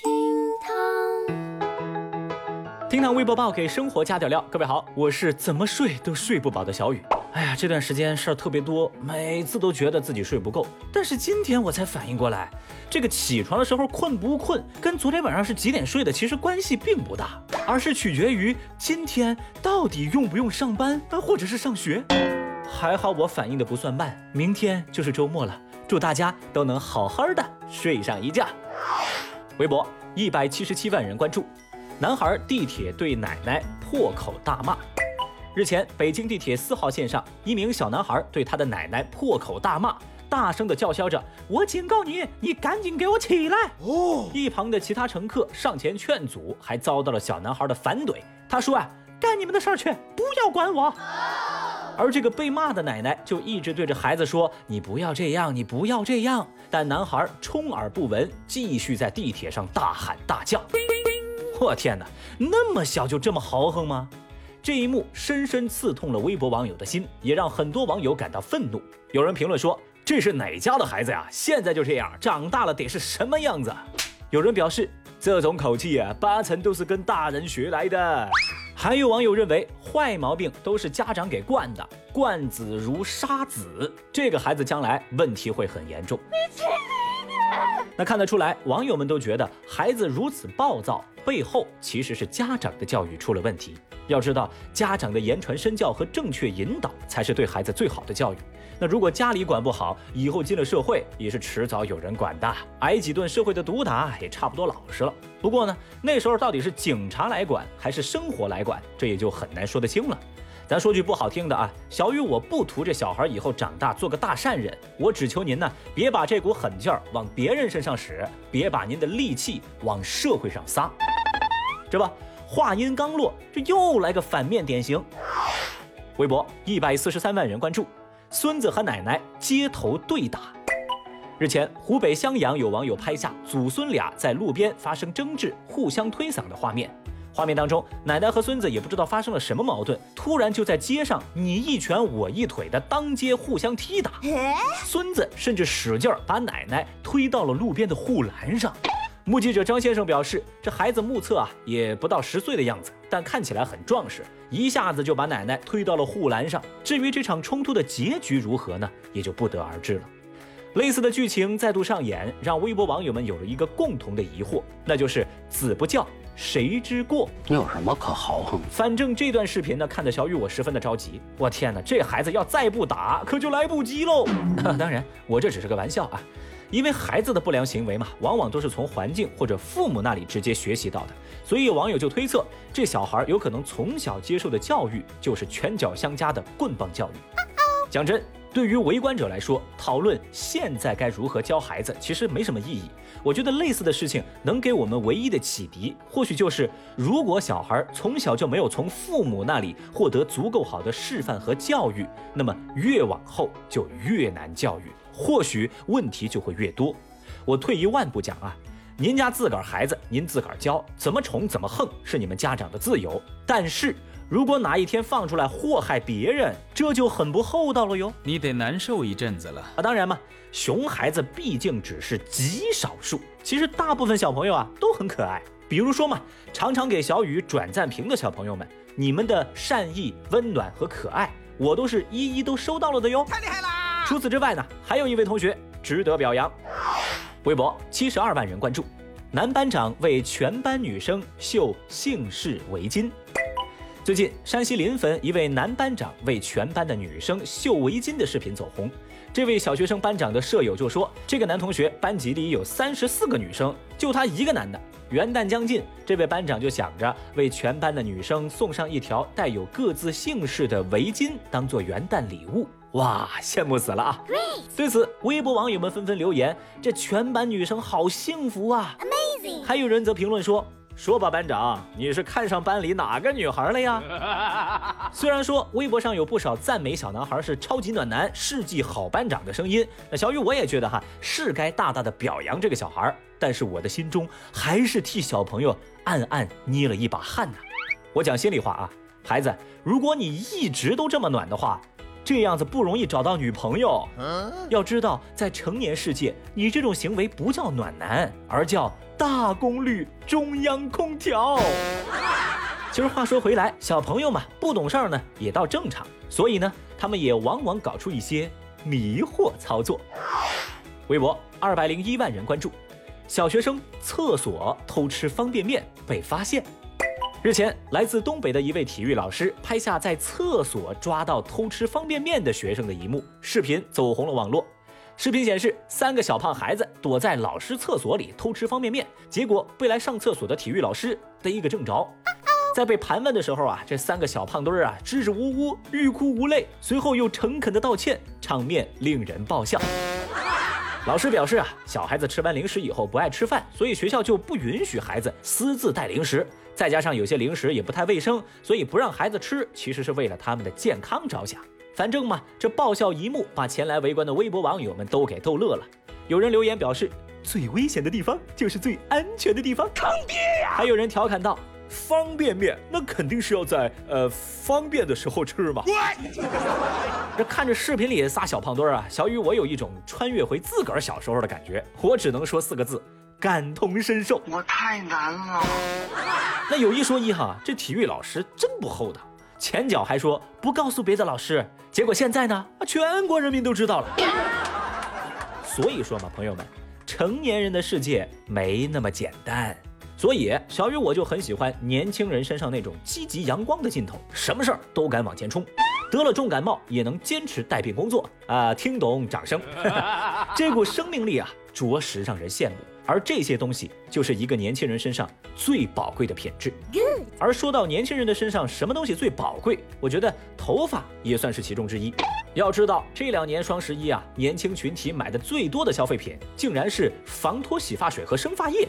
厅堂，厅堂微博报给生活加点料。各位好，我是怎么睡都睡不饱的小雨。哎呀，这段时间事儿特别多，每次都觉得自己睡不够。但是今天我才反应过来，这个起床的时候困不困，跟昨天晚上是几点睡的其实关系并不大，而是取决于今天到底用不用上班，或者是上学。还好我反应的不算慢，明天就是周末了，祝大家都能好好的睡上一觉。微博一百七十七万人关注，男孩地铁对奶奶破口大骂。日前，北京地铁四号线上，一名小男孩对他的奶奶破口大骂，大声的叫嚣着：“我警告你，你赶紧给我起来！”哦，一旁的其他乘客上前劝阻，还遭到了小男孩的反怼。他说：“啊，干你们的事儿去，不要管我。”而这个被骂的奶奶就一直对着孩子说：“你不要这样，你不要这样。”但男孩充耳不闻，继续在地铁上大喊大叫。我天哪，那么小就这么豪横吗？这一幕深深刺痛了微博网友的心，也让很多网友感到愤怒。有人评论说：“这是哪家的孩子呀？现在就这样，长大了得是什么样子？”有人表示：“这种口气啊，八成都是跟大人学来的。”还有网友认为，坏毛病都是家长给惯的，惯子如杀子，这个孩子将来问题会很严重。那看得出来，网友们都觉得孩子如此暴躁，背后其实是家长的教育出了问题。要知道，家长的言传身教和正确引导才是对孩子最好的教育。那如果家里管不好，以后进了社会也是迟早有人管的，挨几顿社会的毒打也差不多老实了。不过呢，那时候到底是警察来管还是生活来管，这也就很难说得清了。咱说句不好听的啊，小雨我不图这小孩以后长大做个大善人，我只求您呢，别把这股狠劲儿往别人身上使，别把您的戾气往社会上撒。这不，话音刚落，这又来个反面典型。微博一百四十三万人关注，孙子和奶奶街头对打。日前，湖北襄阳有网友拍下祖孙俩在路边发生争执、互相推搡的画面。画面当中，奶奶和孙子也不知道发生了什么矛盾，突然就在街上你一拳我一腿的当街互相踢打。孙子甚至使劲儿把奶奶推到了路边的护栏上。目击者张先生表示，这孩子目测啊也不到十岁的样子，但看起来很壮实，一下子就把奶奶推到了护栏上。至于这场冲突的结局如何呢，也就不得而知了。类似的剧情再度上演，让微博网友们有了一个共同的疑惑，那就是子不教，谁之过？你有什么可豪横的？反正这段视频呢，看得小雨我十分的着急。我天哪，这孩子要再不打，可就来不及喽！当然，我这只是个玩笑啊，因为孩子的不良行为嘛，往往都是从环境或者父母那里直接学习到的，所以有网友就推测，这小孩有可能从小接受的教育就是拳脚相加的棍棒教育。讲真。对于围观者来说，讨论现在该如何教孩子，其实没什么意义。我觉得类似的事情能给我们唯一的启迪，或许就是如果小孩从小就没有从父母那里获得足够好的示范和教育，那么越往后就越难教育，或许问题就会越多。我退一万步讲啊，您家自个儿孩子您自个儿教，怎么宠怎么横是你们家长的自由，但是。如果哪一天放出来祸害别人，这就很不厚道了哟。你得难受一阵子了啊！当然嘛，熊孩子毕竟只是极少数，其实大部分小朋友啊都很可爱。比如说嘛，常常给小雨转赞评的小朋友们，你们的善意、温暖和可爱，我都是一一都收到了的哟。太厉害啦！除此之外呢，还有一位同学值得表扬。微博七十二万人关注，男班长为全班女生绣姓氏围巾。最近，山西临汾一位男班长为全班的女生绣围巾的视频走红。这位小学生班长的舍友就说，这个男同学班级里有三十四个女生，就他一个男的。元旦将近，这位班长就想着为全班的女生送上一条带有各自姓氏的围巾，当做元旦礼物。哇，羡慕死了啊！对此，微博网友们纷纷留言：这全班女生好幸福啊！Amazing！还有人则评论说。说吧，班长，你是看上班里哪个女孩了呀？虽然说微博上有不少赞美小男孩是超级暖男、世纪好班长的声音，那小雨我也觉得哈是该大大的表扬这个小孩，但是我的心中还是替小朋友暗暗捏了一把汗呐。我讲心里话啊，孩子，如果你一直都这么暖的话，这样子不容易找到女朋友。要知道，在成年世界，你这种行为不叫暖男，而叫大功率中央空调。其实话说回来，小朋友嘛，不懂事儿呢，也倒正常。所以呢，他们也往往搞出一些迷惑操作。微博二百零一万人关注，小学生厕所偷吃方便面被发现。日前，来自东北的一位体育老师拍下在厕所抓到偷吃方便面的学生的一幕，视频走红了网络。视频显示，三个小胖孩子躲在老师厕所里偷吃方便面，结果被来上厕所的体育老师逮一个正着。在被盘问的时候啊，这三个小胖墩儿啊支支吾吾、欲哭无泪，随后又诚恳的道歉，场面令人爆笑。老师表示啊，小孩子吃完零食以后不爱吃饭，所以学校就不允许孩子私自带零食。再加上有些零食也不太卫生，所以不让孩子吃，其实是为了他们的健康着想。反正嘛，这爆笑一幕把前来围观的微博网友们都给逗乐了。有人留言表示，最危险的地方就是最安全的地方，坑爹呀！还有人调侃道。方便面那肯定是要在呃方便的时候吃嘛。这看着视频里仨小胖墩儿啊，小雨我有一种穿越回自个儿小时候的感觉。我只能说四个字：感同身受。我太难了。那有一说一哈，这体育老师真不厚道。前脚还说不告诉别的老师，结果现在呢，全国人民都知道了。所以说嘛，朋友们，成年人的世界没那么简单。所以小雨我就很喜欢年轻人身上那种积极阳光的劲头，什么事儿都敢往前冲，得了重感冒也能坚持带病工作啊！听懂掌声，这股生命力啊，着实让人羡慕。而这些东西就是一个年轻人身上最宝贵的品质。而说到年轻人的身上什么东西最宝贵，我觉得头发也算是其中之一。要知道这两年双十一啊，年轻群体买的最多的消费品竟然是防脱洗发水和生发液。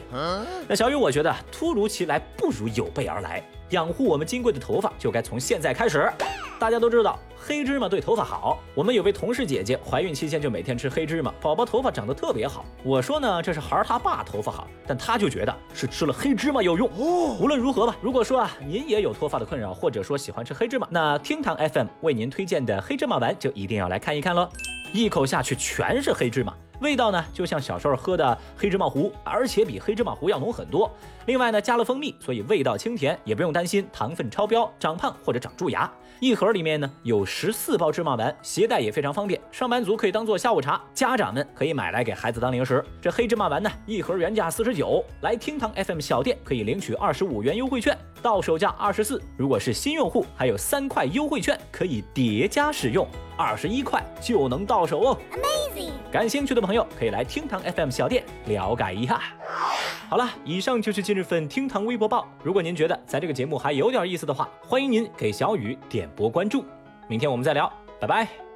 那小雨我觉得突如其来不如有备而来，养护我们金贵的头发就该从现在开始。大家都知道。黑芝麻对头发好，我们有位同事姐姐怀孕期间就每天吃黑芝麻，宝宝头发长得特别好。我说呢，这是孩儿他爸头发好，但他就觉得是吃了黑芝麻有用。哦无论如何吧，如果说啊，您也有脱发的困扰，或者说喜欢吃黑芝麻，那厅堂 FM 为您推荐的黑芝麻丸就一定要来看一看喽，一口下去全是黑芝麻。味道呢，就像小时候喝的黑芝麻糊，而且比黑芝麻糊要浓很多。另外呢，加了蜂蜜，所以味道清甜，也不用担心糖分超标、长胖或者长蛀牙。一盒里面呢有十四包芝麻丸，携带也非常方便。上班族可以当做下午茶，家长们可以买来给孩子当零食。这黑芝麻丸呢，一盒原价四十九，来厅堂 FM 小店可以领取二十五元优惠券，到手价二十四。如果是新用户，还有三块优惠券可以叠加使用。二十一块就能到手哦，Amazing！感兴趣的朋友可以来厅堂 FM 小店了解一下。好了，以上就是今日份厅堂微博报。如果您觉得咱这个节目还有点意思的话，欢迎您给小雨点波关注。明天我们再聊，拜拜。